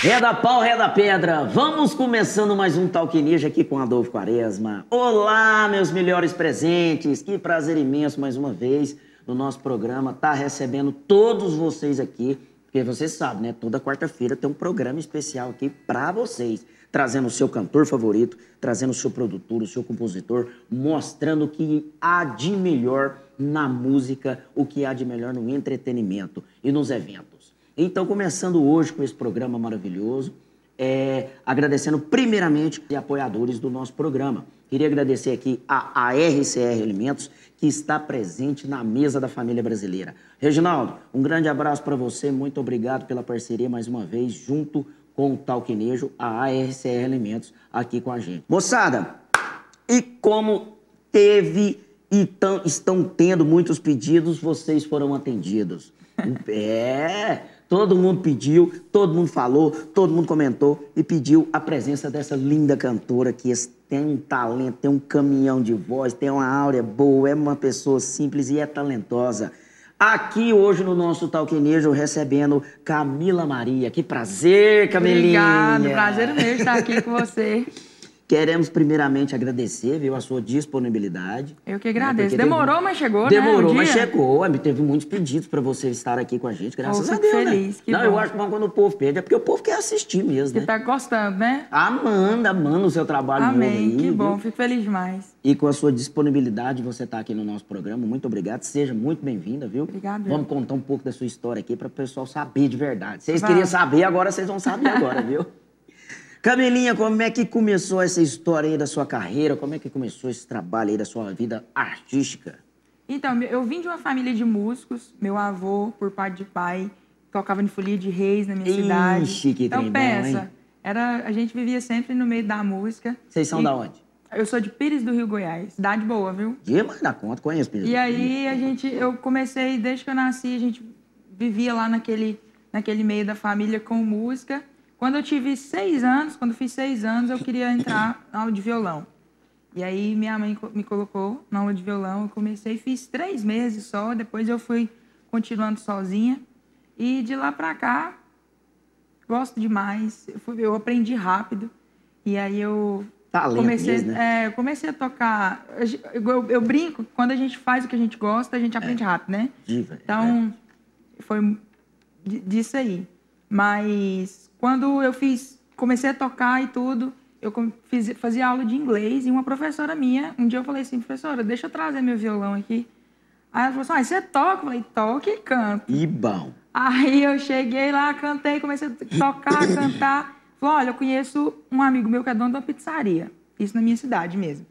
Reda pau, reda pedra. Vamos começando mais um Talk Ninja aqui com Adolfo Quaresma. Olá, meus melhores presentes. Que prazer imenso mais uma vez no nosso programa tá recebendo todos vocês aqui, porque vocês sabem, né? Toda quarta-feira tem um programa especial aqui para vocês, trazendo o seu cantor favorito, trazendo o seu produtor, o seu compositor, mostrando o que há de melhor na música, o que há de melhor no entretenimento e nos eventos. Então, começando hoje com esse programa maravilhoso, é, agradecendo primeiramente os apoiadores do nosso programa. Queria agradecer aqui a, a RCR Alimentos, que está presente na mesa da família brasileira. Reginaldo, um grande abraço para você, muito obrigado pela parceria mais uma vez, junto com o Talquinejo, a ARCR Alimentos, aqui com a gente. Moçada, e como teve e tão, estão tendo muitos pedidos, vocês foram atendidos. É, Todo mundo pediu, todo mundo falou, todo mundo comentou e pediu a presença dessa linda cantora que tem um talento, tem um caminhão de voz, tem uma áurea boa, é uma pessoa simples e é talentosa. Aqui hoje no nosso Talquinejo recebendo Camila Maria. Que prazer, Camilinha. Obrigada, prazer mesmo estar aqui com você. Queremos primeiramente agradecer, viu, a sua disponibilidade. Eu que agradeço. Né? Demorou, teve... mas chegou, Demorou, né? Demorou, mas chegou. Teve muitos pedidos para você estar aqui com a gente, graças oh, a Deus. Né? feliz, né? que Não, bom. eu acho que quando o povo pede é porque o povo quer assistir mesmo, que né? tá gostando, né? Amanda, amanda o seu trabalho Amém, aí, que bom, viu? fico feliz demais. E com a sua disponibilidade, você tá aqui no nosso programa, muito obrigado. Seja muito bem-vinda, viu? Obrigada. Vamos contar um pouco da sua história aqui para o pessoal saber de verdade. Vocês queriam saber, agora vocês vão saber agora, viu? Camilinha, como é que começou essa história aí da sua carreira? Como é que começou esse trabalho aí da sua vida artística? Então, eu vim de uma família de músicos. Meu avô, por parte de pai, tocava em folia de reis na minha Ixi, cidade. que então, pensa, hein? era, a gente vivia sempre no meio da música. Vocês são E da onde? Eu sou de Pires do Rio Goiás, cidade boa, viu? Demais da conta, conheço Pedro. E aí a gente, eu comecei, desde que eu nasci, a gente vivia lá naquele, naquele meio da família com música. Quando eu tive seis anos, quando fiz seis anos, eu queria entrar na aula de violão. E aí minha mãe me colocou na aula de violão, eu comecei, fiz três meses só, depois eu fui continuando sozinha. E de lá pra cá, gosto demais, eu, fui- eu aprendi rápido. E aí eu Talento comecei, mesmo, né? é, comecei a tocar. Eu, eu- eu brinco, quando a gente faz o que a gente gosta, a gente aprende rápido, né? Diva, é. Então, foi di- disso aí. Mas quando eu fiz, comecei a tocar e tudo, eu fiz, fazia aula de inglês e uma professora minha, um dia eu falei assim, professora, deixa eu trazer meu violão aqui. Aí ela falou assim, ah, você toca? Eu falei, toca e canto. E bom. Aí eu cheguei lá, cantei, comecei a tocar, cantar. Falei, olha, eu conheço um amigo meu que é dono de uma pizzaria. Isso na minha cidade mesmo.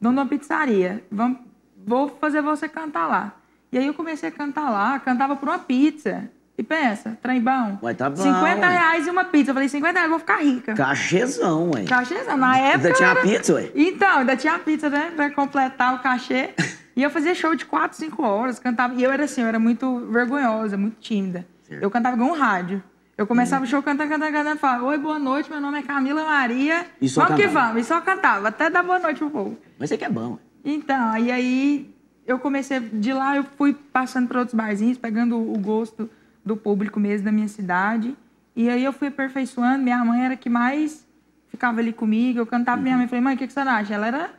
Dono de uma pizzaria. Vamos, vou fazer você cantar lá. E aí eu comecei a cantar lá, cantava por uma pizza. E pensa, trem bom. Ué, tá bom, 50 ué. reais e uma pizza. Eu falei, 50 reais, eu vou ficar rica. Cachezão, ué. Cachezão. Na época. Ainda tinha era- pizza, ué? Então, ainda tinha pizza, né? Pra completar o cachê. E eu fazia show de 4, 5 horas, cantava. E eu era assim, eu era muito vergonhosa, muito tímida. Certo. Eu cantava igual um rádio. Eu começava o show cantando, cantando, cantando, falava, oi, boa noite, meu nome é Camila Maria. E só vamos que cantava. vamos. E só cantava, até dar boa noite pro povo. Mas você que é bom, ué. Então, e aí eu comecei, de lá eu fui passando para outros barzinhos, pegando o gosto do público mesmo da minha cidade. E aí eu fui aperfeiçoando, minha mãe era que mais ficava ali comigo, eu cantava pra minha mãe, falei, mãe, o que, que você acha? Ela era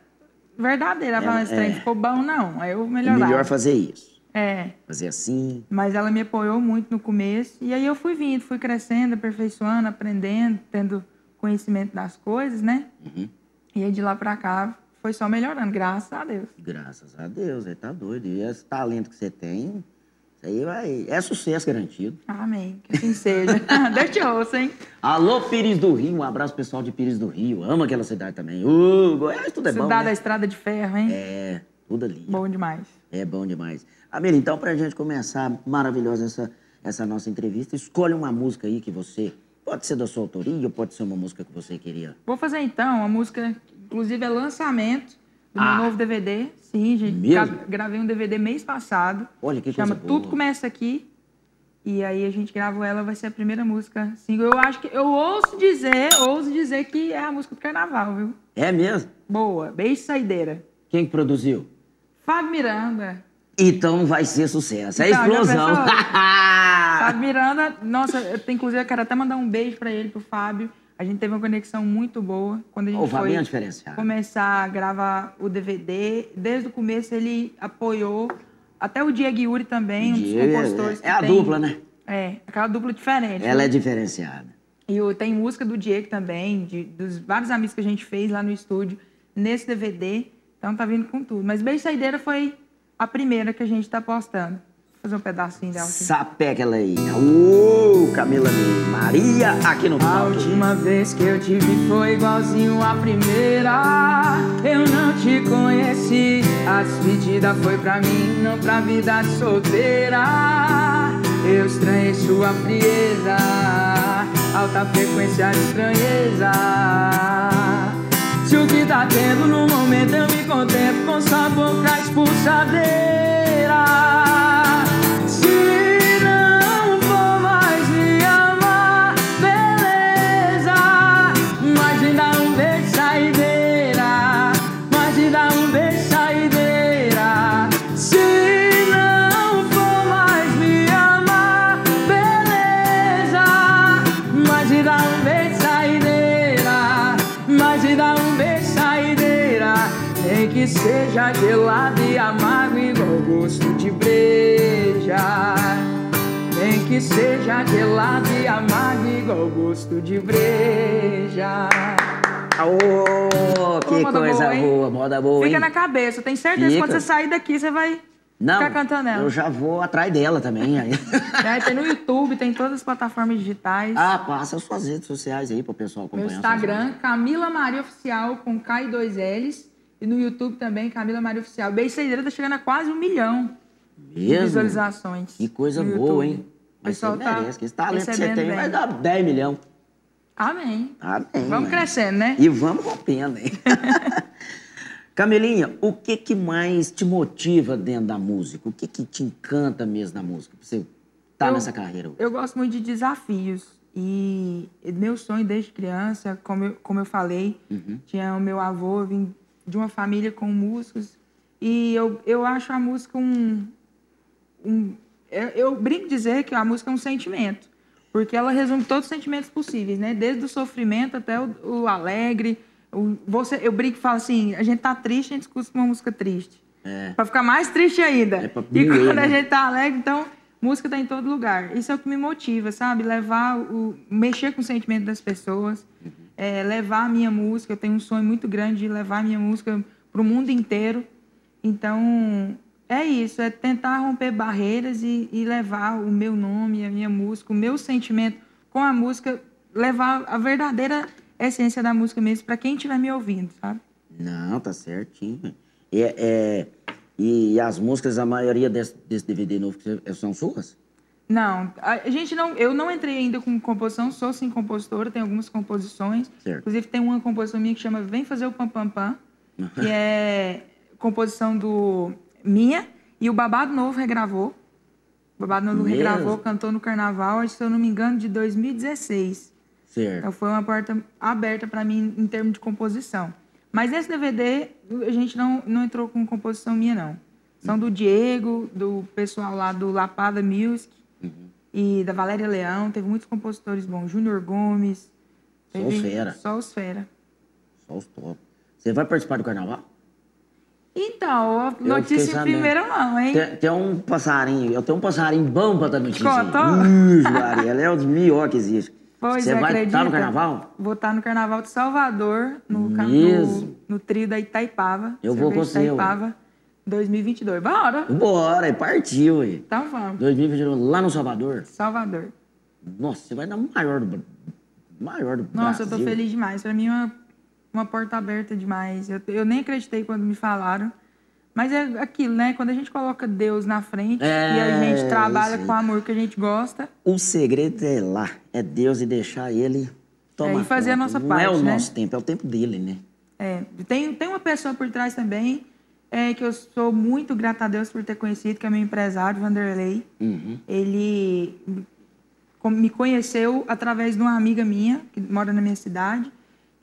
verdadeira, ela falava, esse trem é- ficou bom não, aí eu É melhorava. melhor fazer isso. É, Fazer assim. mas ela me apoiou muito no começo, e aí eu fui vindo, fui crescendo, aperfeiçoando, aprendendo, tendo conhecimento das coisas, né? Uhum. E aí de lá pra cá foi só melhorando, graças a Deus. Graças a Deus, aí tá doido. E esse talento que você tem, aí vai. É sucesso garantido. Amém. Que assim seja. Deus te ouça, hein? Alô, Pires do Rio, um abraço pessoal de Pires do Rio. Amo aquela cidade também. Uh, Goiás, tudo é bom. Cidade da Né? Estrada de Ferro, hein? É, tudo ali. Bom demais. É bom demais. Amir, então, pra gente começar maravilhosa essa, essa nossa entrevista, escolhe uma música aí que você. Pode ser da sua autoria ou pode ser uma música que você queria. Vou fazer então uma música, inclusive é lançamento do Ah. meu novo DVD. Sim, gente. Mesmo? gra- Gravei um DVD mês passado. Olha que Chama coisa boa. Tudo Começa Aqui. E aí a gente gravou ela, vai ser a primeira música single. Eu acho que. Eu ouço dizer, ouso dizer que é a música do carnaval, viu? É mesmo? Boa. Beijo saideira. Quem que produziu? Fábio Miranda. Então vai ser sucesso. É Então, explosão. Fábio Miranda, nossa, eu inclusive eu quero até mandar um beijo pra ele, pro Fábio. A gente teve uma conexão muito boa quando a gente é foi começar a gravar o DVD. Desde o começo ele apoiou, até o Diego Yuri também, um dos Diego, compositores é, é a tem- dupla, né? É, aquela dupla diferente. Ela né? é diferenciada. E tem música do Diego também, de- dos vários amigos que a gente fez lá no estúdio, nesse DVD. Então tá vindo com tudo. Mas Beijo Saideira foi a primeira que a gente tá postando. Fazer um pedacinho dela aqui. Sapeca ela aí. Ô, Camila Maria, aqui no A palco. última vez que eu te vi foi igualzinho a primeira. Eu não te conheci. A despedida foi pra mim, não pra vida solteira. Eu estranhei sua frieza, alta frequência de estranheza. Se o que tá tendo no momento eu me contemplo com sua boca expulsadeira. Seja gelado e amargo igual gosto de breja. Nem que seja gelado e amargo igual gosto de breja. Ô, que moda coisa boa, boa, moda boa, Fica hein? na cabeça, tenho certeza que quando você sair daqui, você vai Não, ficar cantando ela. eu já vou atrás dela também. aí. É, tem no YouTube, tem todas as plataformas digitais. ah, passa as suas redes sociais aí pro pessoal acompanhar. Meu Instagram, Camila Maria Oficial, com K e dois L's. E no YouTube também, Camila Maria Oficial. Beijo Saideira tá chegando a quase um milhão de Mesmo? visualizações. Que coisa boa, hein? O pessoal você tá merece, que esse talento que você tem bem. vai dar 10 milhões. Amém. Amém. Vamos né? crescendo, né? E vamos rompendo, hein? Camilinha, o que que mais te motiva dentro da música? O que que te encanta mesmo na música? Pra você tá Eu- nessa carreira? Eu gosto muito de desafios. E meu sonho desde criança, como eu, como eu falei, Uhum. tinha o meu avô, eu vim de uma família com músicos. E eu, eu acho a música um. um eu, eu brinco dizer que a música é um sentimento. Porque ela resume todos os sentimentos possíveis, né? Desde o sofrimento até o, o alegre. O, você, eu brinco e falo assim: a gente tá triste, a gente escuta uma música triste. É. Pra ficar mais triste ainda. É pra e quando né? a gente tá alegre, então, música tá em todo lugar. Isso é o que me motiva, sabe? Levar o. mexer com o sentimento das pessoas, Uhum. É, levar a minha música. Eu tenho um sonho muito grande de levar a minha música pro mundo inteiro. Então, é isso, é tentar romper barreiras e, e levar o meu nome, a minha música, o meu sentimento com a música, levar a verdadeira essência da música mesmo para quem estiver me ouvindo, sabe? Não, tá certinho. E, é, e as músicas, a maioria desse, desse DVD novo são suas? Não, a gente não, eu não entrei ainda com composição, sou sim compositora, tenho algumas composições. Certo. Inclusive tem uma composição minha que chama Vem Fazer o Pam Pam Pam, que é composição do minha e o Babado Novo regravou. O Babado Novo Mesmo? regravou, cantou no Carnaval, se eu não me engano, de 2016. Certo. Então foi uma porta aberta para mim em termos de composição. Mas nesse DVD a gente não, não entrou com composição minha, não. São do Diego, do pessoal lá do Lapada Music. E da Valéria Leão. Teve muitos compositores bons. Júnior Gomes. Só os fera. Só os fera. Só os top. Você vai participar do carnaval? Então, notícia em primeira mão, hein? Tem, tem um passarinho, eu tenho um passarinho bom pra dar notícia. Maria, ela é o melhor que existe. Pois Você é, vai acredita? estar no carnaval? Vou estar no Carnaval de Salvador, no, Mesmo? no, no trio da Itaipava. Eu vou com você. Itaipava 2022. Bora! Bora, e partiu, aí. Então vamos. 2021, lá no Salvador. Salvador. Nossa, você vai dar o maior do, maior do Nossa, eu tô Brasil. feliz demais. Pra mim é uma, uma porta aberta demais. Eu, eu nem acreditei quando me falaram. Mas é aquilo, né? Quando a gente coloca Deus na frente É, e a gente trabalha isso aí. com o amor que a gente gosta, O segredo é lá, é Deus e deixar ele tomar É, e fazer a conta. nossa Não parte, é o né? nosso tempo, é o tempo dele, né? É, tem, tem uma pessoa por trás também é, que eu sou muito grata a Deus por ter conhecido, que é meu empresário, Vanderlei. Uhum. Ele me- conheceu através de uma amiga minha, que mora na minha cidade.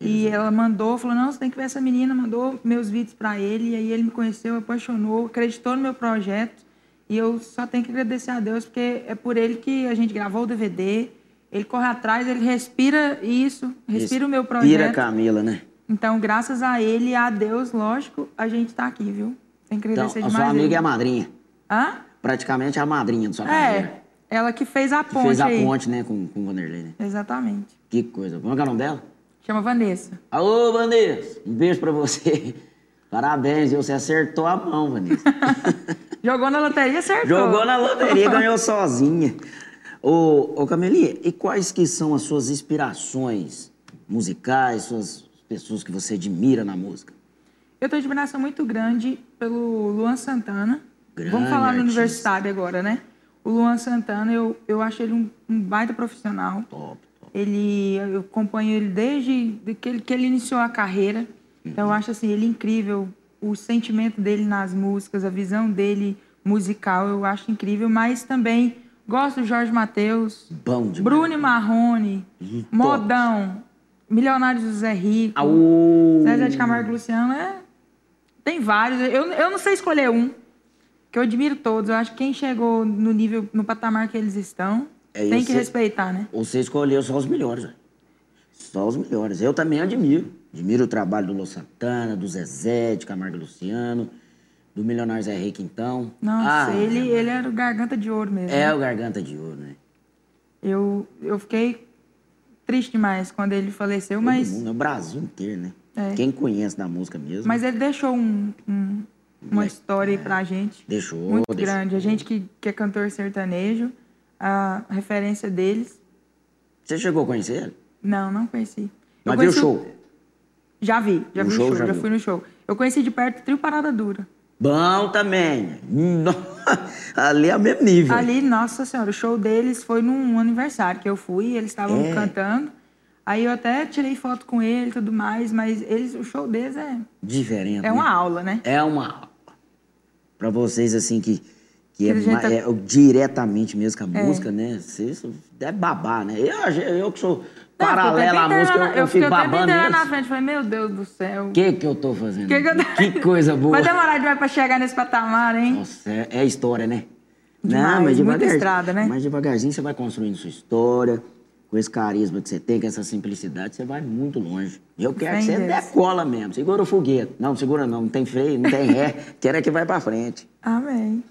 E ela mandou, falou: não, você tem que ver essa menina, mandou meus vídeos para ele. E aí ele me conheceu, apaixonou, acreditou no meu projeto. E eu só tenho que agradecer a Deus, porque é por ele que a gente gravou o DVD. Ele corre atrás, ele respira isso, respira o meu projeto. Respira Camila, né? Então, graças a ele e a Deus, lógico, a gente tá aqui, viu? Tem que Então, agradecer a demais. sua amiga ele. é a madrinha. Hã? Praticamente a madrinha da sua carreira. É, ela que fez a Que ponte fez a aí. ponte, né, com, com o Vanderlei, né? Exatamente. Que coisa. Como é que é o nome dela? Chama Vanessa. Alô, Vanessa. Um beijo pra você. Parabéns, viu? Você acertou a mão, Vanessa. Jogou na loteria, acertou. Jogou na loteria e ganhou sozinha. Ô, ô Camelinha, e quais que são as suas inspirações musicais, suas pessoas que você admira na música? Eu tenho admiração muito grande pelo Luan Santana. Grande Vamos falar no universitário agora, né? O Luan Santana, eu, eu acho ele um, um baita profissional. Top, top. Ele, eu acompanho ele desde de que, ele, que ele iniciou a carreira. Então, eu acho assim, ele incrível. O sentimento dele nas músicas, a visão dele musical, eu acho incrível. Mas também gosto do Jorge Mateus, Bom demais. Bruno Marrone, Hum, Modão, Milionários do Zé Rico. Au. Zezé de Camargo e Luciano é. Tem vários. Eu, eu não sei escolher um, que eu admiro todos. Eu acho que quem chegou no nível, no patamar que eles estão, É, tem que respeitar, né? Você escolheu só os melhores, velho. Só os melhores. Eu também admiro. Admiro o trabalho do Lô Santana, do Zezé, de Camargo e Luciano, do Milionário Zé Rico, então. Nossa, Ah, ele, ele era o garganta de ouro mesmo. É o Garganta de Ouro, né? Eu, eu fiquei triste demais quando ele faleceu, Todo mas, mundo, é o Brasil inteiro, né? É. Quem conhece da música mesmo, mas ele deixou um- um- uma história aí pra gente. deixou. Muito deixou. grande. A gente que, que é cantor sertanejo, a referência deles. Você chegou a conhecer ele? Não, não conheci. Mas viu o show? Já vi, já No vi show, o show, já já, fui no show. Eu conheci de perto o Trio Parada Dura. Bom também. Ali é o mesmo nível. Ali, nossa senhora, o show deles foi num aniversário que eu fui, eles estavam É. cantando. Aí eu até tirei foto com ele e tudo mais, mas eles, o show deles é, Diferente. é uma né? aula, né? É uma aula. Pra vocês, assim, que, que é, tá- é diretamente mesmo com a música, né? Vocês deve babar, né? Eu, eu que sou Não, paralelo à eu música, eu, na- eu fico babando inteiro na neles. frente, falei, meu Deus do céu. O que que eu tô fazendo? Que que eu- Que coisa boa. Vai demorar demais pra chegar nesse patamar, hein? Nossa, é, é história, né? Demais, muita devagarzinho- estrada, né? Mas devagarzinho você vai construindo sua história, com esse carisma que você tem, com essa simplicidade, você vai muito longe. Eu quero que Fé você Deus. decola mesmo. Segura o foguete. Não, segura não, não tem freio, não tem ré. quero é que vai pra frente. Amém.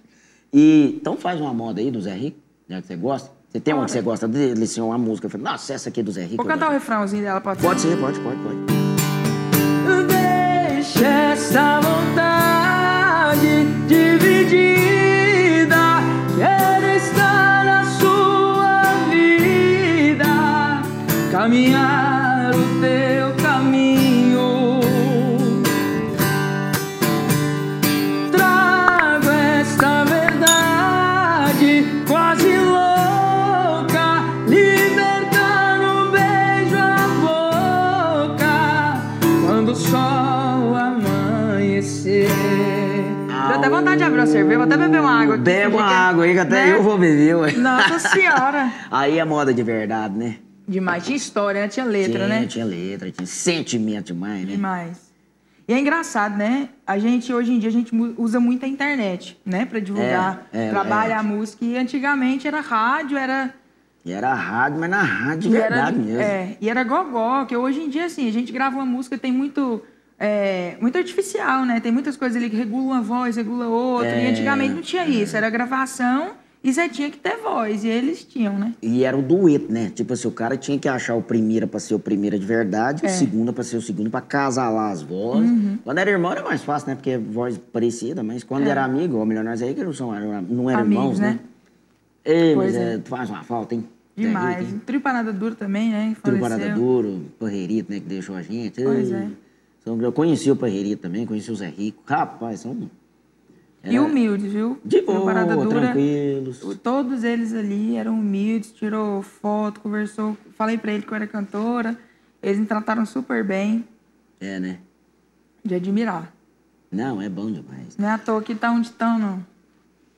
E então faz uma moda aí do Zé Rico, já que você gosta. Você tem uma que você gosta dele, assim, uma música. eu falei, Nossa, essa aqui é do Zé Rico. Vou cantar o gosto." refrãozinho dela, pode ser? Pode ser, pode, pode, pode. Deixa essa vontade dividida. Quero estar na sua vida, caminhar até beber uma água aqui. Bebe uma que- água aí, que até né? eu vou beber, ué. Nossa senhora! Aí é moda de verdade, né? Demais, tinha história, né? tinha letra, tinha, né? Tinha letra, tinha sentimento demais, né? Demais. E é engraçado, né? A gente, hoje em dia, a gente usa muito a internet, né? Pra divulgar, É, é, trabalha é. a música. E antigamente era rádio, era... E era rádio, mas na rádio de e era, verdade mesmo. É, e era gogó, que hoje em dia, assim, a gente grava uma música, tem muito... É, muito artificial, né? Tem muitas coisas ali que regulam uma voz, regula outra. E É, antigamente não tinha isso. Era gravação e você tinha que ter voz. E eles tinham, né? E era o dueto, né? Tipo assim, o cara tinha que achar o primeiro pra ser o primeiro de verdade, É. o segundo pra ser o segundo, pra casalar as vozes. Uhum. Quando era irmão era mais fácil, né? Porque é voz parecida, mas quando era amigo, ou melhor, nós aí que não, são, não eram É. Amigos, irmãos, né? né? Ei, mas Pois é, é. faz uma falta, hein? Demais. Trio Parada Duro também, né? hein? Trio. Parada Duro, né? Que deixou a gente. Pois Ei, é. São- Eu conheci o Parreirito também, conheci o Zé Rico. Rapaz, são... E era humildes, viu? De boa, Parada Dura. tranquilos. Todos eles ali eram humildes, tirou foto, conversou. Falei pra ele que eu era cantora. Eles me trataram super bem, É, né? de admirar. Não, é bom demais. Não é à toa que tá onde estão, não.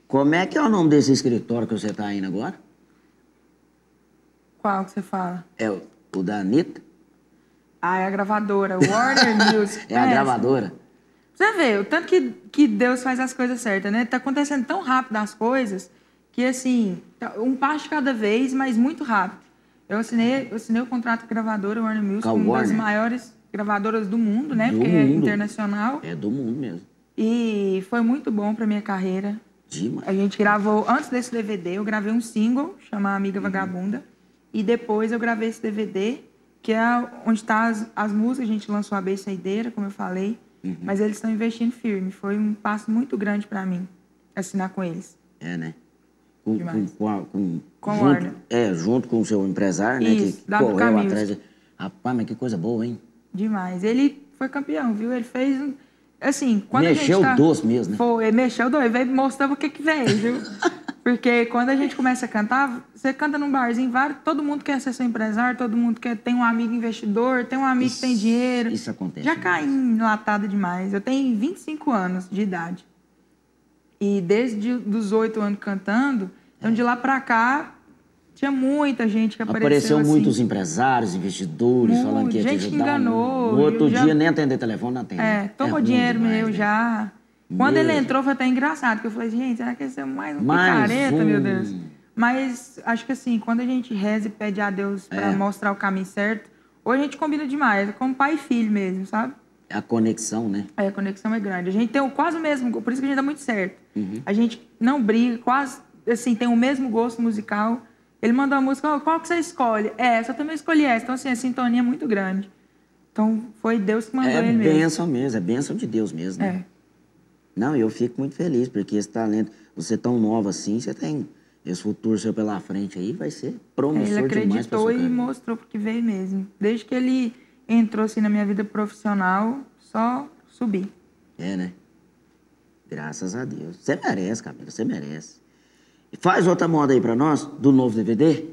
Como é que é o nome desse escritório que você tá indo agora? Qual que você fala? É o, o da Anitta? Ah, é a gravadora, Warner Music. É a gravadora? Você vê, o tanto que, que Deus faz as coisas certas, né? Tá acontecendo tão rápido as coisas que, assim, tá um passo de cada vez, mas muito rápido. Eu assinei, eu assinei o contrato com a gravadora Warner Music, a uma das Warner? maiores gravadoras do mundo, né? Do Porque é mundo. internacional. É do mundo mesmo. E foi muito bom pra minha carreira. Demais. A gente gravou, antes desse DVD, eu gravei um single, chama Amiga Uhum. Vagabunda. E depois eu gravei esse DVD, que é onde tá as, as músicas. A gente lançou a B Saideira, como eu falei. Uhum. Mas eles estão investindo firme. Foi um passo muito grande pra mim, assinar com eles. É, né? Com, com, com, a- com, Com junto, Warner. É, junto com o seu empresário, né? Isso, que, que correu atrás. de- Rapaz, mas que coisa boa, hein? Demais. Ele foi campeão, viu? Ele fez um... Assim, quando Mexeu a gente tá... doce mesmo, né? Foi, ele mexeu doce. Veio mostrando o que que veio, viu? Porque quando a gente começa a cantar, você canta num barzinho, vários, todo mundo quer ser seu empresário, todo mundo quer tem um amigo investidor, tem um amigo que tem dinheiro. Isso acontece. Já caí enlatada demais. Eu tenho 25 anos de idade. E desde os 8 anos cantando, então de lá pra cá, tinha muita gente que apareceu Apareceu assim. muitos empresários, investidores, Muito, falando que ia te gente que ajudar. enganou, No outro eu já- dia nem atender telefone, não atende. É, tomou ruim dinheiro demais, meu né? já. Quando ele entrou, foi até engraçado, porque eu falei, gente, será que esse é mais um Mais picareta, um. meu Deus? Mas acho que assim, quando a gente reza e pede a Deus pra É. mostrar o caminho certo, ou a gente combina demais, é como pai e filho mesmo, sabe? A conexão, né? Aí a conexão é grande. A gente tem quase o mesmo, por isso que a gente dá muito certo. Uhum. A gente não briga, quase assim, tem o mesmo gosto musical. Ele mandou a música, "Ó, qual que você escolhe? É, essa eu também escolhi essa. Então, assim, a sintonia é muito grande. Então, foi Deus que mandou É ele mesmo. bênção mesmo, é bênção de Deus mesmo. né? É. Não, eu fico muito feliz, porque esse talento, você tão nova assim, você tem esse futuro seu pela frente aí, vai ser Ele promissor demais pra acreditou sua e mostrou porque veio mesmo. Desde que ele entrou assim na minha vida profissional, só subi. É, né? Graças a Deus. Você merece, Camila, você merece. E Faz outra moda aí pra nós, do novo DVD.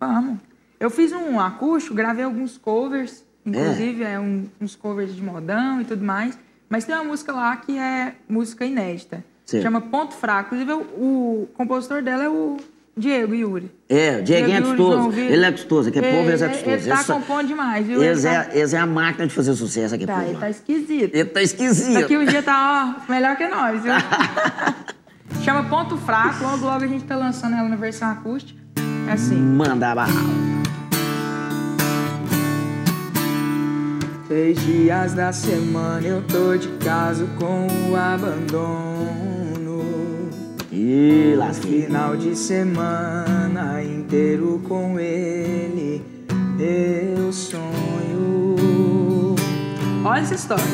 Vamos. Eu fiz um acústico, gravei alguns covers, inclusive é, um- uns covers de modão e tudo mais. Mas tem uma música lá que é música inédita. Certo. Chama Ponto Fraco. Inclusive, o, compositor dela é o Diego Yuri. É, o Dieguinho é gostoso. Ele é gostoso, aqui é povo, eles é gostoso. Ele tá Eles só- compondo demais, viu? Eles Ele é, tá, eles é a máquina de fazer sucesso aqui, tá, povo. ele tá esquisito. Ele tá esquisito. Daqui um dia tá, ó, melhor que nós, viu? Chama Ponto Fraco, logo logo a gente tá lançando ela na versão acústica. É assim. Manda bala. Três dias da semana eu tô de caso com o abandono. Ih, lasquei. Final de semana inteiro com ele, eu sonho. Olha essa história.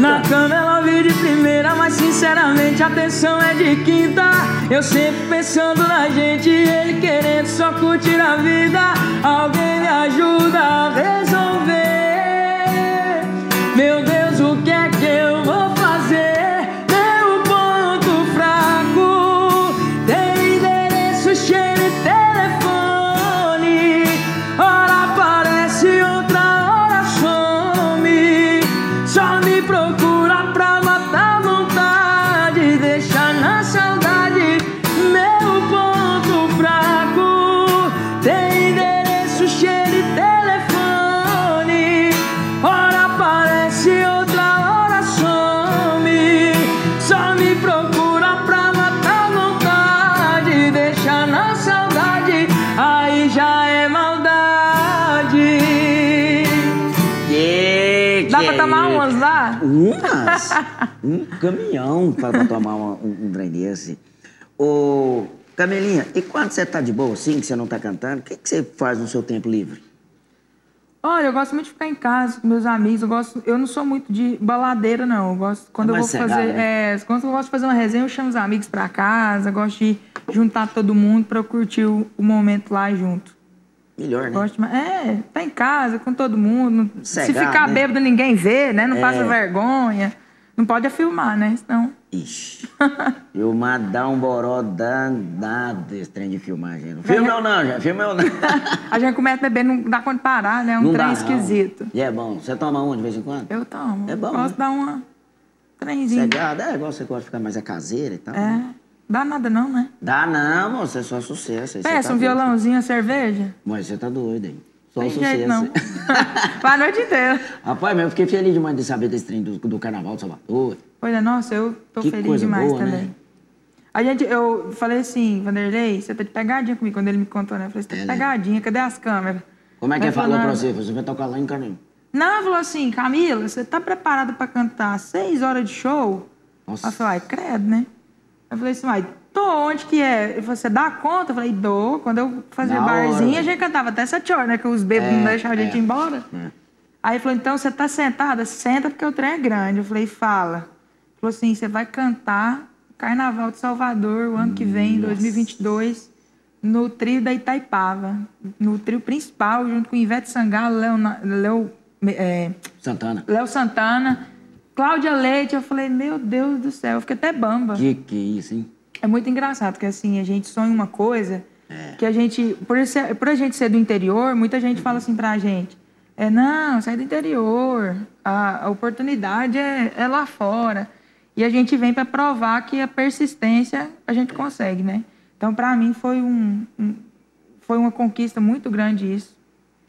Na cama ela veio de primeira, mas sinceramente a atenção é de quinta. Eu sempre pensando na gente, ele querendo só curtir a vida. Alguém me ajuda a resolver. Meu um caminhão para pra tomar uma- um, um trem desse. Ô, Camelinha, e quando você tá de boa assim, que você não tá cantando, o que, que você faz no seu tempo livre? Olha, eu gosto muito de ficar em casa com meus amigos. Eu, gosto, eu não sou muito de baladeira, não. Eu gosto quando É eu vou cegada, fazer. né? É, quando eu gosto de fazer uma resenha, eu chamo os amigos pra casa, gosto de juntar todo mundo pra eu curtir o, o momento lá junto. Melhor, né? Gosto é, tá em casa com todo mundo. Se ficar né? bêbado, ninguém vê, né? Não É. passa vergonha. Não pode filmar, né? Senão. Ixi. Eu dá um boró danado esse trem de filmagem. Não filma eu não, já. Filma eu não. A gente começa a beber, não dá de parar, né? É um não trem dá, não. esquisito. E é bom. Você toma um de vez em quando? Eu tomo. É bom, Posso né? dar uma trenzinho. Cegado, é igual você gosta de ficar mais a caseira e tal. É. Dá nada não, né? Dá não, moço, é só sucesso. aí Peça tá um doido. violãozinho, a cerveja. Mas você tá doido, hein? Só Tem sucesso. jeito, não. A noite inteira. Rapaz, mas eu fiquei feliz demais de saber desse trem do, do Carnaval de Salvador. Pois é, nossa, eu tô Que feliz demais boa, né? também. A gente, eu falei assim, Vanderlei, você tá de pegadinha comigo quando ele me contou, né? Eu falei, você tá de É, né? pegadinha, cadê as câmeras? Como é que Ele ele falou pra você? Você vai tocar lá em Carnaval. Não, ele falou assim, Camila, você tá preparada pra cantar seis horas de show? Nossa. Ela falou, ai, credo, né? Eu falei assim, mas tô, onde que é? Você dá conta? Eu falei, dou. Quando eu fazia Na hora, barzinho, a velho. gente cantava até sete horas, né? Que os bêbados É, não deixavam a gente é. ir embora. É. Aí ele falou, então você tá sentada? Senta porque o trem é grande. Eu falei, fala. Ele falou assim, você vai cantar Carnaval de Salvador o ano que vem, Nossa. 2022, no trio da Itaipava. No trio principal, junto com Ivete Sangalo, Léo, Léo, é, Santana. Léo Santana, Cláudia Leite. Eu falei, meu Deus do céu, eu fiquei até bamba. Que que é isso, hein? É muito engraçado, porque assim, a gente sonha uma coisa É. que a gente, por, ser, por a gente ser do interior, muita gente fala assim pra gente, é, não, sai do interior, a, a oportunidade é, é lá fora. E a gente vem para provar que a persistência a gente consegue, né? Então, para mim, foi, um, um- foi uma conquista muito grande isso.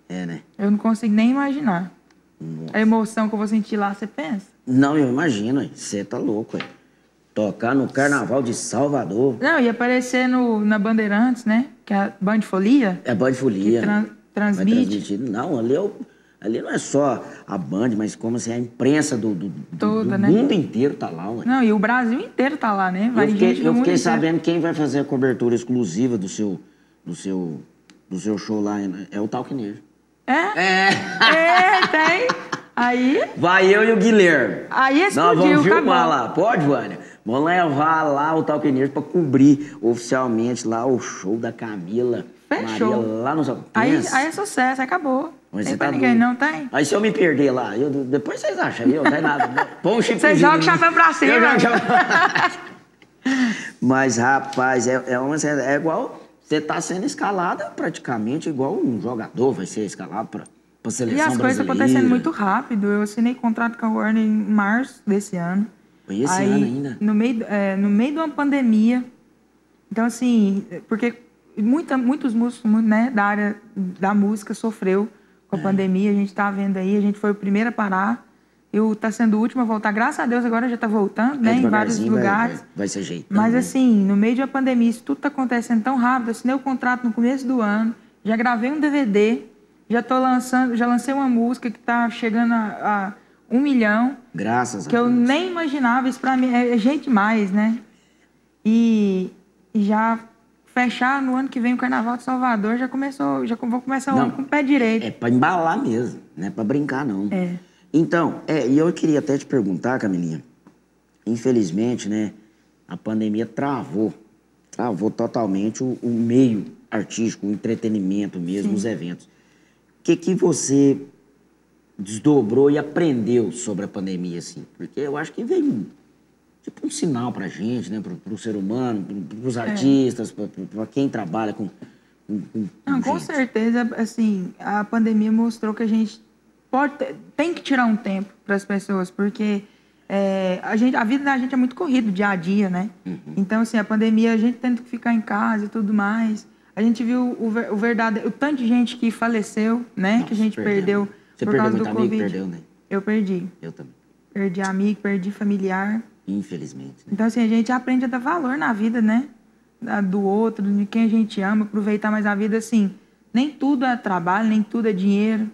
É, né? Eu não consigo nem imaginar. Nossa. A emoção que eu vou sentir lá, você pensa? Não, eu imagino, você tá louco, ué. Tocar no Carnaval de Salvador. Não, ia aparecer no, na Bandeirantes, né? Que é a Band Folia. É Band Folia. Que tran- Vai transmite. Não, ali, é o- ali não é só a Band, mas como assim, a imprensa do, do, Toda, do né? mundo inteiro tá lá, ué. Não, e o Brasil inteiro tá lá, né? Vai eu fiquei, eu fiquei inteiro. sabendo quem vai fazer a cobertura exclusiva do seu, do seu, do seu show lá né? é o Talquinejo. É? É. É, tem. Aí, Vai eu e o Guilherme. aí Nós explodiu, vamos filmar acabou. lá. Pode, Vânia? Vamos levar lá o Talquinejo pra cobrir oficialmente lá o show da Camila Fechou. Maria lá no Aí, aí é sucesso, acabou. Mas tem pra tá ninguém, doido. não tem? Aí se eu me perder lá, eu- depois vocês acham, viu? Não tem nada. Põe um chip. Você joga o chapéu pra cima. Eu jogo o chapéu. Mas, rapaz, é, é, uma, é igual. Você tá sendo escalada praticamente igual um jogador vai ser escalado pra, pra seleção E as coisas acontecendo muito rápido. Eu assinei contrato com a Warner em março desse ano. Foi esse Aí, ano ainda. No meio, é, no meio de uma pandemia. Então, assim, porque muita, muitos músicos né, da área da música sofreu com a É. pandemia. A gente tá vendo aí, a gente foi o primeiro a parar. Eu tá sendo o último a voltar. Graças a Deus agora já tá voltando, né? É, Em vários lugares. Vai, vai ser jeito. Mas assim, no meio de uma pandemia, isso tudo tá acontecendo tão rápido. Eu assinei o contrato no começo do ano, já gravei um DVD, já tô lançando, já lancei uma música que tá chegando a um milhão, Graças que a eu Deus. nem imaginava. Isso pra mim é, é gente demais, né? E, e já fechar no ano que vem o Carnaval de Salvador, já começou, já vou começar o ano com o pé direito. É pra embalar mesmo, não é pra brincar, não. É. Então, é, e eu queria até te perguntar, Camilinha. Infelizmente, né, a pandemia travou, travou totalmente o, o meio artístico, o entretenimento mesmo, os eventos. O que que você desdobrou e aprendeu sobre a pandemia, assim? Porque eu acho que veio tipo um sinal pra gente, né, pro, pro ser humano, pro, pros artistas, pra, pra- pra quem trabalha com... com, com- Não, com gente. certeza, assim, a pandemia mostrou que a gente pode tem que tirar um tempo para as pessoas, porque é, a, gente, a vida da gente é muito corrida, dia a dia, né? Uhum. Então, assim, a pandemia, a gente tendo que ficar em casa e tudo mais. A gente viu o, o verdadeiro, o tanto de gente que faleceu, né? que a Nossa, gente perdeu Você por perdeu causa muito do amigo, Covid. perdeu, né? Eu perdi. Eu também, Perdi amigo, perdi familiar. infelizmente. né? Então, assim, a gente aprende a dar valor na vida, né? Do outro, de quem a gente ama, aproveitar mais a vida, assim. Nem tudo é trabalho, nem tudo é dinheiro.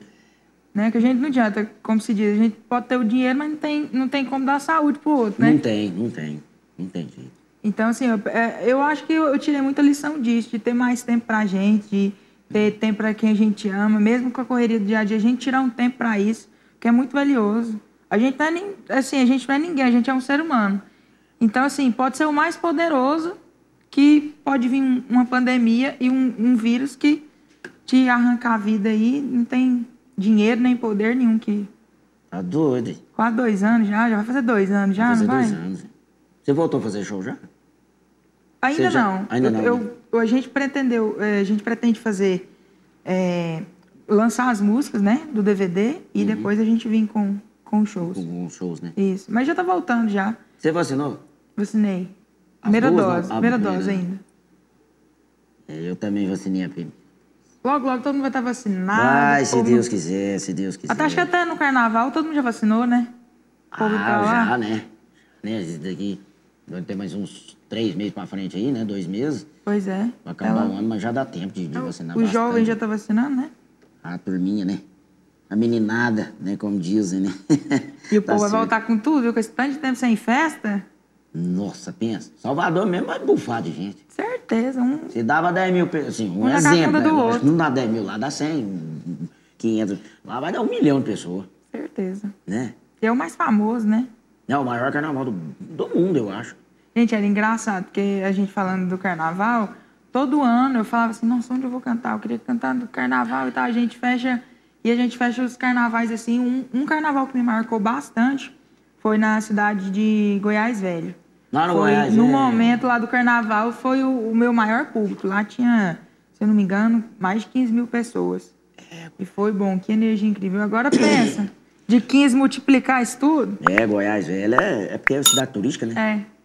Né? Que a gente não adianta, como se diz, a gente pode ter o dinheiro, mas não tem, não tem como dar saúde pro outro, né? Não tem, não tem, não tem jeito. Então, assim, eu, é, eu acho que eu, eu tirei muita lição disso, de ter mais tempo pra gente, de ter tempo pra quem a gente ama, mesmo com a correria do dia a dia, a gente tirar um tempo pra isso, que é muito valioso. A gente não é, nem, assim, a gente não é ninguém, a gente é um ser humano. Então, assim, pode ser o mais poderoso que pode vir um- uma pandemia e um, um vírus que te arrancar a vida aí, não tem dinheiro nem poder nenhum que... Tá doido. hein? Quase dois anos já, já vai fazer dois anos já, Vai fazer não vai? dois anos. Você voltou a fazer show já? Ainda Você já- não. ainda Eu- não, eu- né? A gente pretendeu, eh, a gente pretende fazer eh, lançar as músicas, né, do DVD e Uhum. depois a gente vir com com shows. Com shows, né? Isso. Mas já tá voltando já. Você vacinou? Vacinei. Primeira duas, dose, primeira dose né? ainda. É, eu também vacinei a primeira. Logo, logo todo mundo vai estar vacinado. Vai, o se Deus quiser, se Deus quiser. Até acho que até no carnaval todo mundo já vacinou, né? O povo tá Ah, lá. já, né? né? Daqui vai ter mais uns três meses pra frente aí, né? Dois meses. Pois é. Vai acabar o ano, mas já dá tempo de, de vacinar O bastante. jovem já tá vacinando, né? A turminha, né? A meninada, né? Como dizem, né? E o Tá povo vai certo. voltar com tudo, viu? Com esse tanto de tempo sem festa. Nossa, pensa. Salvador mesmo vai bufar de gente. Certeza. Um... Se dava 10 mil, assim, um Um exemplo. né? outro. Não dá 10 mil lá, dá 100, um, 500. Lá vai dar um milhão de pessoas, Certeza. né? E é o mais famoso, né? É o maior carnaval do, do mundo, eu acho. Gente, era engraçado, porque a gente falando do carnaval, todo ano eu falava assim, nossa, onde eu vou cantar? Eu queria cantar do carnaval e tal. A gente fecha, e a gente fecha os carnavais assim. Um, um carnaval que me marcou bastante foi na cidade de Goiás Velho. Lá no foi, Goiás, No é. momento lá do carnaval, foi o, o meu maior público. Lá tinha, se eu não me engano, mais de 15 mil pessoas. E foi bom, que energia incrível. Agora pensa, de 15 multiplicar isso tudo, É, Goiás, velho, é, é porque é cidade turística, né? é.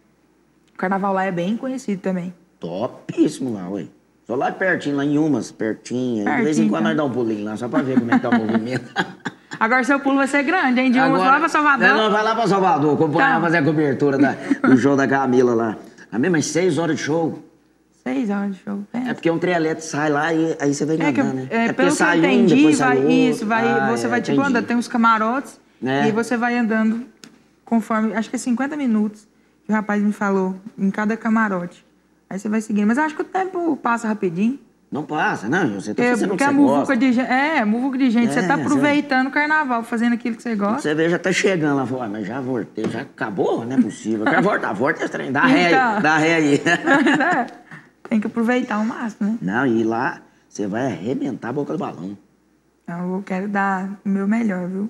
O carnaval lá é bem conhecido também. Topíssimo lá, ué. Só lá pertinho, lá em Umas, pertinho. de vez em Pertinho, quando tá. nós dá um pulinho lá, só pra ver como é que tá o movimento. Agora seu pulo vai ser grande, hein? De Umas lá pra Salvador. Não, vai lá pra Salvador, acompanhar, Tá. fazer a cobertura da- do show da Camila lá. A mesma, seis horas de show. Seis horas de show. É, É porque um trialete sai lá e aí você vai É que, né? é, porque pelo que eu um, entendi, sai vai, outro. isso, vai, Ah, você é, vai tipo andando, tem uns camarotes, É. e você vai andando conforme, acho que é 50 minutos, que o rapaz me falou, em cada camarote. Aí você vai seguindo. Mas acho que o tempo passa rapidinho. Não passa, não, você tá É, fazendo o porque que a você gosta. de gente. É, muvuca de gente. É, você tá aproveitando o carnaval, fazendo aquilo que você gosta. Você vê, já tá chegando lá, fala, "Ah, mas já voltei, já acabou? Não é possível. Quero voltar, volta esse trem, dá ré aí, Então. dá ré aí. Tem que aproveitar ao máximo, né? Não, e lá você vai arrebentar a boca do balão. Eu quero dar o meu melhor, viu?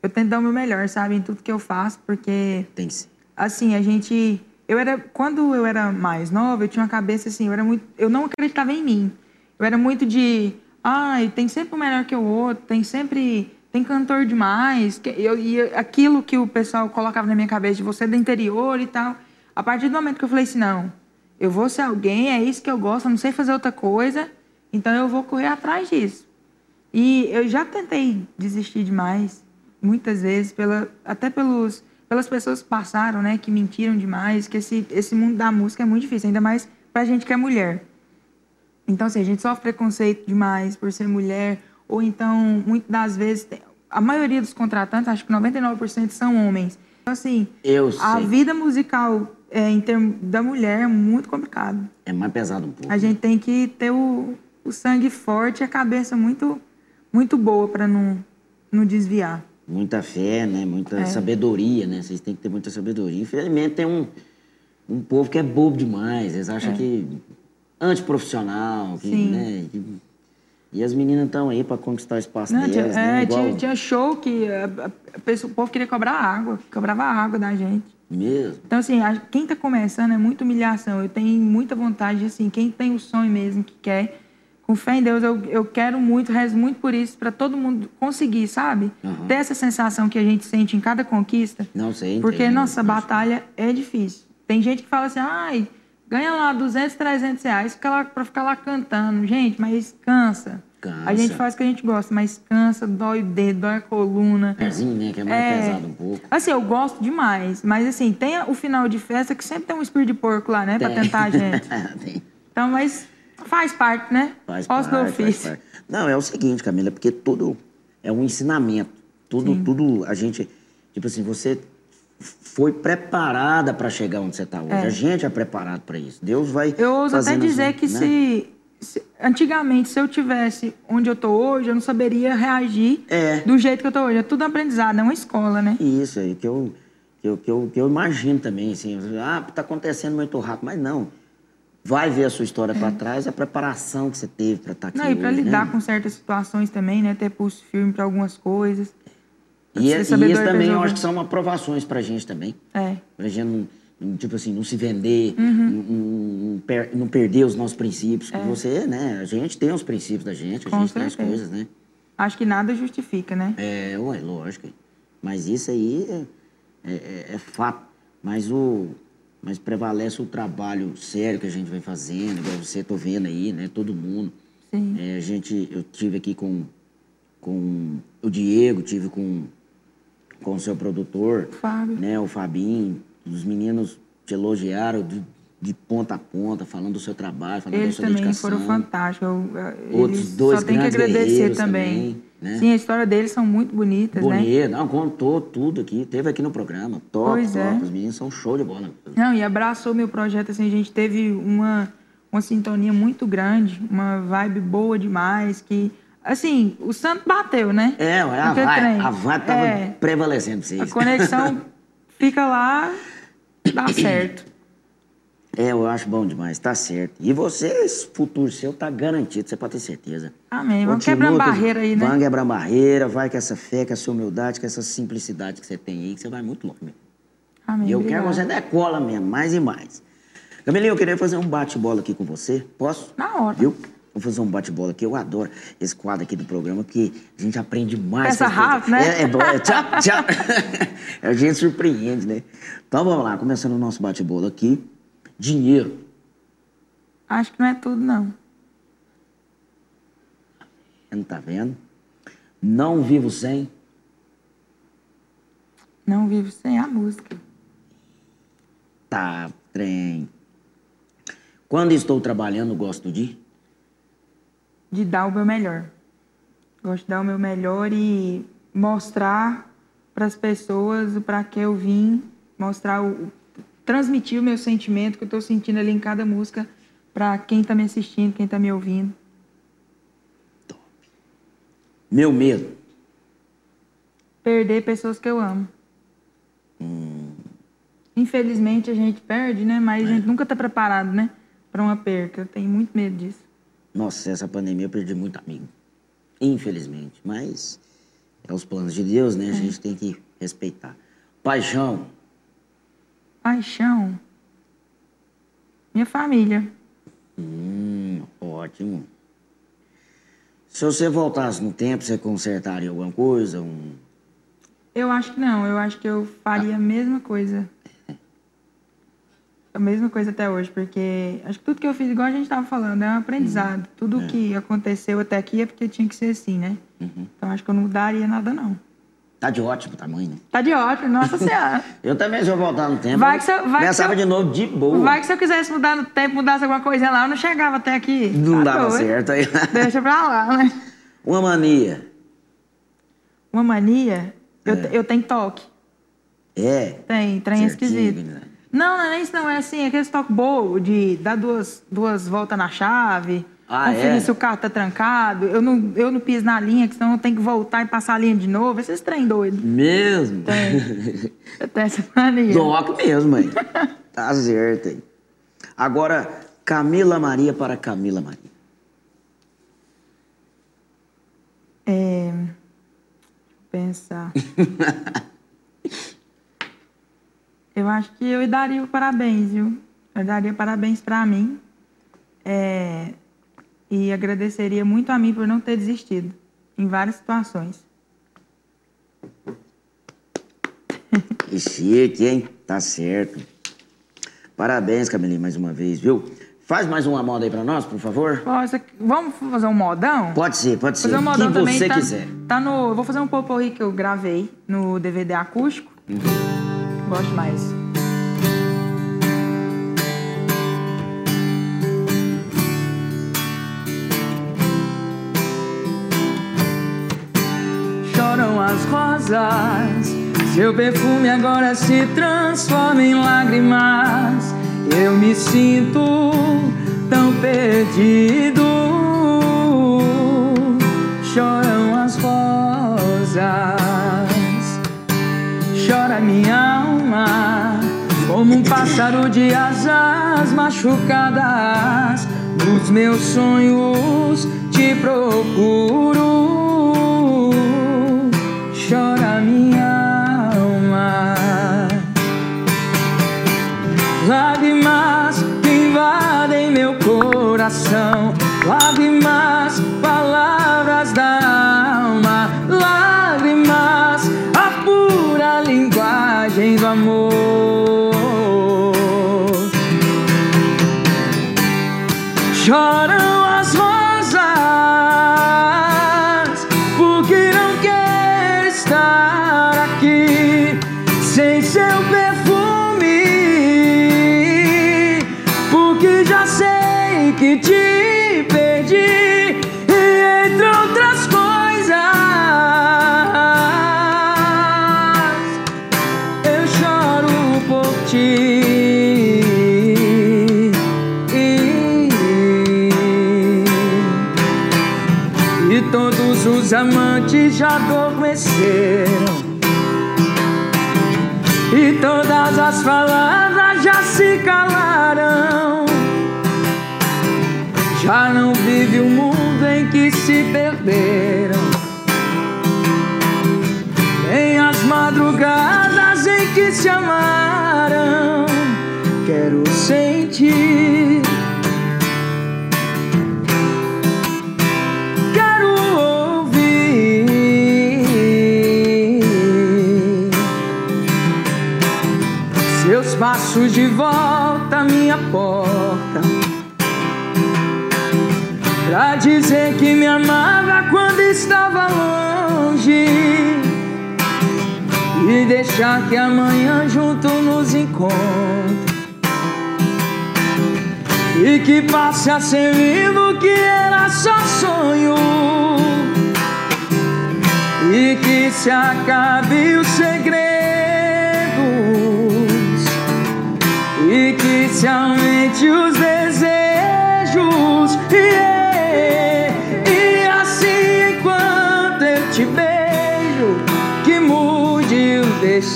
Eu tento dar o meu melhor, sabe, em tudo que eu faço, porque Tem ser. assim, a gente. Eu era. Quando eu era mais nova, eu tinha uma cabeça assim, eu era muito. Eu não acreditava em mim. Eu era muito de. Ai, tem sempre o melhor que o outro, tem sempre. Tem cantor demais. Eu, e aquilo que o pessoal colocava na minha cabeça de você é do interior e tal. A partir do momento que eu falei assim, não, eu vou ser alguém, é isso que eu gosto, eu não sei fazer outra coisa, então eu vou correr atrás disso. E eu já tentei desistir demais, muitas vezes, pela, até pelos, pelas pessoas que passaram, né, que mentiram demais, que esse, esse mundo da música é muito difícil, ainda mais pra gente que é mulher. Então, assim, a gente sofre preconceito demais por ser mulher, ou então, muitas das vezes, a maioria dos contratantes, acho que 99% são homens. Então, assim, Eu a sei. vida musical é, em termos da mulher é muito complicado. É mais pesado um pouco. A gente tem que ter o, o sangue forte e a cabeça muito, muito boa para não, não desviar. Muita fé, né? Muita É. sabedoria, né? Vocês têm que ter muita sabedoria. Infelizmente tem um, um povo que é bobo demais. Eles acham que antiprofissional, que, É. Sim. né? que- e as meninas estão aí para conquistar o espaço Não, tinha, delas, é, né? Igual tinha, tinha show que a, a- a o povo queria cobrar água, cobrava água da gente. Mesmo. Então, assim, quem tá começando é muita humilhação. Eu tenho muita vontade, assim, quem tem o sonho mesmo, que quer, com fé em Deus, eu, eu quero muito, rezo muito por isso, para todo mundo conseguir, sabe? Aham. Ter essa sensação que a gente sente em cada conquista. Não sei. Porque entendo. nossa batalha é difícil. Tem gente que fala assim, ai, ganha lá 200, 300 reais pra ficar lá cantando. Gente, mas cansa. Cansa. A gente faz o que a gente gosta, mas cansa, dói o dedo, dói a coluna. Pezinho, né? Que é mais É. pesado um pouco. Assim, eu gosto demais, mas assim, tem o final de festa que sempre tem um espírito de porco lá, né? Pra Tem. tentar a gente. Tem. Então, mas faz parte, né? Faz Posso parte, do ofício. parte. Não, é o seguinte, Camila, porque tudo é um ensinamento. Tudo, tudo a gente, tipo assim, você foi preparada para chegar onde você está hoje. É. A gente é preparado para isso. Deus vai Eu ouso até dizer assim, que né? se, se- Antigamente, se eu tivesse onde eu tô hoje, eu não saberia reagir É. do jeito que eu tô hoje. É tudo aprendizado, é uma escola, né? Isso aí, que eu, que eu, que eu, que eu imagino também, assim, ah, tá acontecendo muito rápido, mas não. Vai ver a sua história para trás, a preparação que você teve para estar aqui É. Não, e para hoje, lidar né? com certas situações também, né? Ter pulso firme para algumas coisas. E, ser e isso também eu acho que são aprovações pra gente também. É. Pra gente não, tipo assim, não se vender, Uhum. não, não- não per- não perder os nossos princípios. Que você, né? A gente tem os princípios da gente, a É. Com gente tem as certeza. coisas, né? Acho que nada justifica, né? É, ué, lógico. Mas isso aí é, é- é- é fato. Mas o. Mas prevalece o trabalho sério que a gente vem fazendo, igual você tô vendo aí, né? Todo mundo. Sim. É, a gente, eu tive aqui com, com o Diego, tive com, com o seu produtor, Fábio. né, o Fabinho. Os meninos te elogiaram de, de ponta a ponta, falando do seu trabalho, falando Eles da sua também dedicação. foram fantásticos. Eu, Outros eles dois só tem que agradecer também. também, né? Sim, a história deles são muito bonitas, né? Bonito, não, contou tudo aqui, teve aqui no programa. Top, Pois top. é. Os meninos são show de bola. Não, e abraçou meu projeto, assim, a gente teve uma, uma sintonia muito grande, uma vibe boa demais, que, assim, o santo bateu, né? É, a trem. a vibe tava É. prevalecendo pra A vocês. conexão fica lá, dá certo. É, eu acho bom demais, tá certo. E você, esse futuro seu tá garantido, você pode ter certeza. Amém. Vamos Continua quebrando que- barreira aí, né? Vai quebrando barreira, vai com essa fé, com essa humildade, com essa simplicidade que você tem aí, que você vai muito longe mesmo. Amém. E eu quero que você decola mesmo, mais e mais. Camilinha, eu queria fazer um bate-bola aqui com você. Posso? Na hora. Viu? Vou fazer um bate-bola aqui. Eu adoro esse quadro aqui do programa, porque a gente aprende mais. Coisas. rápido, né? É, é bom, é tchau, tchau. a gente surpreende, né? Então vamos lá, começando o nosso bate-bola aqui. Dinheiro. Acho que não é tudo, não. Não tá vendo? Não vivo sem. Não vivo sem a música. Tá, trem. Quando estou trabalhando, gosto de. De dar o meu melhor. Gosto de dar o meu melhor e mostrar para as pessoas o para que eu vim, mostrar o transmitir o meu sentimento que eu estou sentindo ali em cada música para quem está me assistindo, quem está me ouvindo. Meu medo. Perder pessoas que eu amo. Infelizmente a gente perde, né? Mas a gente nunca está preparado, né? Para uma perca. Eu tenho muito medo disso. Nossa, essa pandemia eu perdi muito amigo. Infelizmente. Mas é os planos de Deus, né? A gente tem que respeitar. Paixão. Paixão. Minha família. Hum, ótimo. Se você voltasse no tempo, você consertaria alguma coisa? Um... Eu acho que não. Eu acho que eu faria a mesma coisa. A mesma coisa até hoje, porque acho que tudo que eu fiz, igual a gente estava falando, é um aprendizado. Tudo que aconteceu até aqui é porque tinha que ser assim, né? Então acho que eu não mudaria nada, não. Tá de ótimo tamanho, né? Tá de ótimo, nossa senhora. Eu também, se eu voltar no tempo, Vai eu que você- vai que começava de novo de boa. Vai que se eu quisesse mudar no tempo, mudasse alguma coisinha lá, eu não chegava até aqui. Não Tá dava doido. certo aí. Deixa pra lá, né? Uma mania. Uma mania, eu, eu tenho toque. É. Tem, trem Certinho, esquisito. né? Não, não é isso não, é assim, aquele toque bobo de dar duas, duas voltas na chave, Ah, conferir é? se o carro tá trancado, eu não, eu não piso na linha, que senão eu tenho que voltar e passar a linha de novo, esses trem doido. Mesmo? Tem. Eu tenho essa mania. Doc mesmo, aí. Tá certo aí. Agora, Camila Maria para Camila Maria. É... Deixa eu pensar. eu acho que eu daria o parabéns, viu? Eu daria parabéns pra mim. É, E agradeceria muito a mim por não ter desistido. Em várias situações. Que chique, hein? Tá certo. Parabéns, Camilinha, mais uma vez, viu? Faz mais uma moda aí pra nós, por favor. Vamos fazer um modão? Pode ser, pode ser. Fazer um O que modão também. você tá, quiser. Tá no. Vou fazer um poporri que eu gravei no DVD acústico. Gosto mais. Choram as rosas, seu perfume agora se transforma em lágrimas. Eu me sinto tão perdido. Um pássaro de asas machucadas. Nos meus sonhos te procuro. Chora minha alma. Lágrimas invadem meu coração, lágrimas, deixar que amanhã junto nos encontre. E que passe a ser vivo que era só sonho. E que se acabe os segredos. E que se aumente os desejos. Yeah.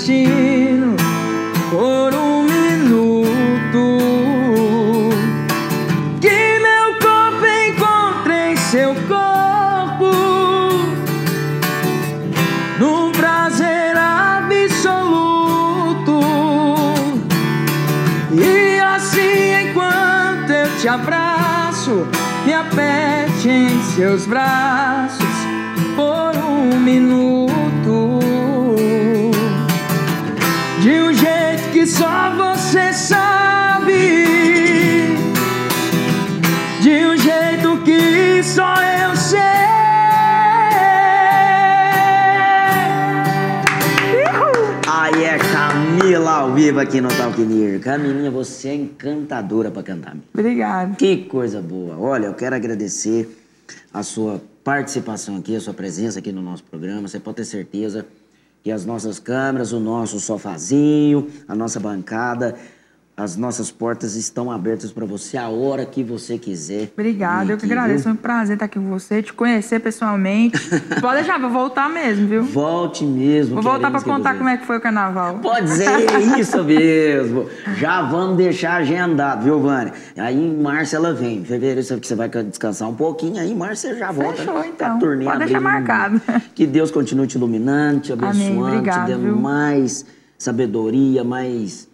Destino por um minuto. Que meu corpo encontre em seu corpo num prazer absoluto. E assim, enquanto eu te abraço, me aperte em seus braços Vivo aqui no Talquinir. Camilinha, você é encantadora pra cantar. meu. Obrigada. Que coisa boa. Olha, eu quero agradecer a sua participação aqui, a sua presença aqui no nosso programa. Você pode ter certeza que as nossas câmeras, o nosso sofazinho, a nossa bancada, as nossas portas estão abertas para você a hora que você quiser. Obrigada, eu que agradeço. Foi viu? um prazer estar aqui com você, te conhecer pessoalmente. Pode deixar, vou voltar mesmo, viu? Volte mesmo. Vou voltar que contar você- como é que foi o carnaval. Pode ser isso mesmo. Já vamos deixar agendado, viu, Vânia? Aí em março ela vem. Em fevereiro você vai descansar um pouquinho, aí em março você já volta. Fechou, pra então. turnê Pode deixar abrindo. marcado. Que Deus continue te iluminando, te Amém, abençoando, obrigado, te dando viu? mais sabedoria, mais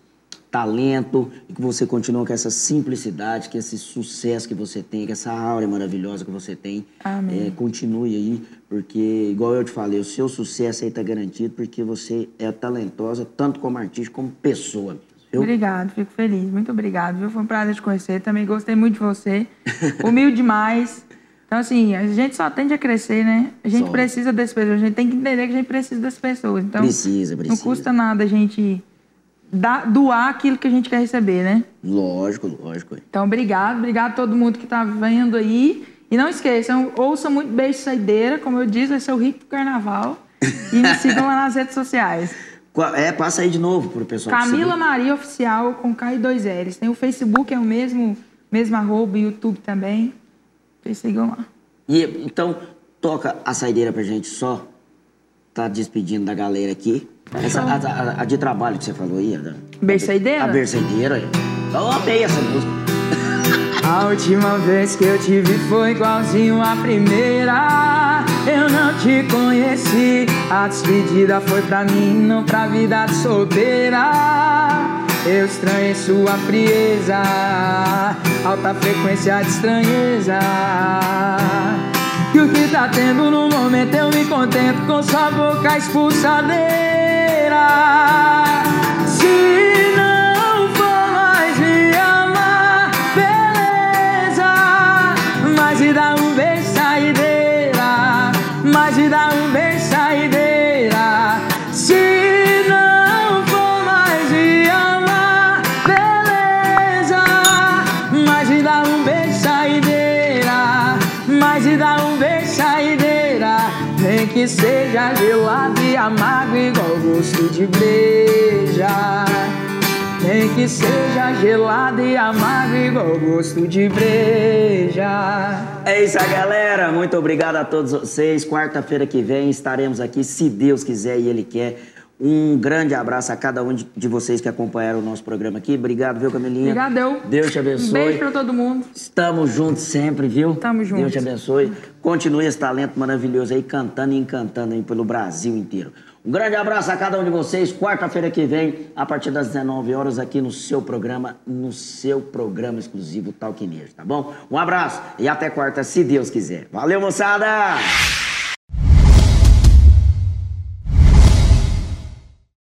talento e que você continue com essa simplicidade, que esse sucesso que você tem, que essa aura maravilhosa que você tem, Amém. é, continue aí, porque igual eu te falei, o seu sucesso aí tá garantido porque você é talentosa tanto como artista como pessoa. Viu? Obrigado, fico feliz. Muito obrigado, viu? Foi um prazer te conhecer. Também gostei muito de você. Humilde demais. Então, assim, a gente só tende a crescer, né? A gente Só. precisa das pessoas. A gente tem que entender que a gente precisa das pessoas. Então, Precisa, não precisa. custa nada a gente doar aquilo que a gente quer receber, né? Lógico, lógico. Então, obrigado. Obrigado a todo mundo que tá vendo aí. E não esqueçam, ouça muito Beijo Saideira. Como eu disse, vai ser o rico do carnaval. E me sigam lá nas redes sociais. É, passa aí de novo pro pessoal. Camila. Maria Oficial com K e dois L's. Tem o Facebook, é o mesmo, mesmo arroba, YouTube também. Vocês sigam lá. E, então, toca a saideira pra gente só. Tá despedindo da galera aqui. Essa, a, a- a de trabalho que você falou aí. Da, Bersaideira? A Bersaideira aí. Eu amei essa música. A última vez que eu te vi foi igualzinho a primeira. Eu não te conheci. A despedida foi pra mim, não pra vida de solteira. Eu estranhei sua frieza, alta frequência de estranheza. E o que tá tendo no momento eu me contento com sua boca expulsadeira. Se que seja gelado e amargo igual gosto de breja. É isso aí, galera. Muito obrigado a todos vocês. Quarta-feira que vem estaremos aqui, se Deus quiser e Ele quer. Um grande abraço a cada um de vocês que acompanharam o nosso programa aqui. Obrigado, viu, Camilinha? Obrigadão. Deus te abençoe. Um beijo pra todo mundo. Estamos juntos sempre, viu? Tamo juntos. Deus te abençoe. Continue esse talento maravilhoso aí, cantando e encantando aí pelo Brasil inteiro. Um grande abraço a cada um de vocês. Quarta-feira que vem, a partir das 19 horas, aqui no seu programa, no seu programa exclusivo Talk News, tá bom? Um abraço e até quarta, se Deus quiser. Valeu, moçada!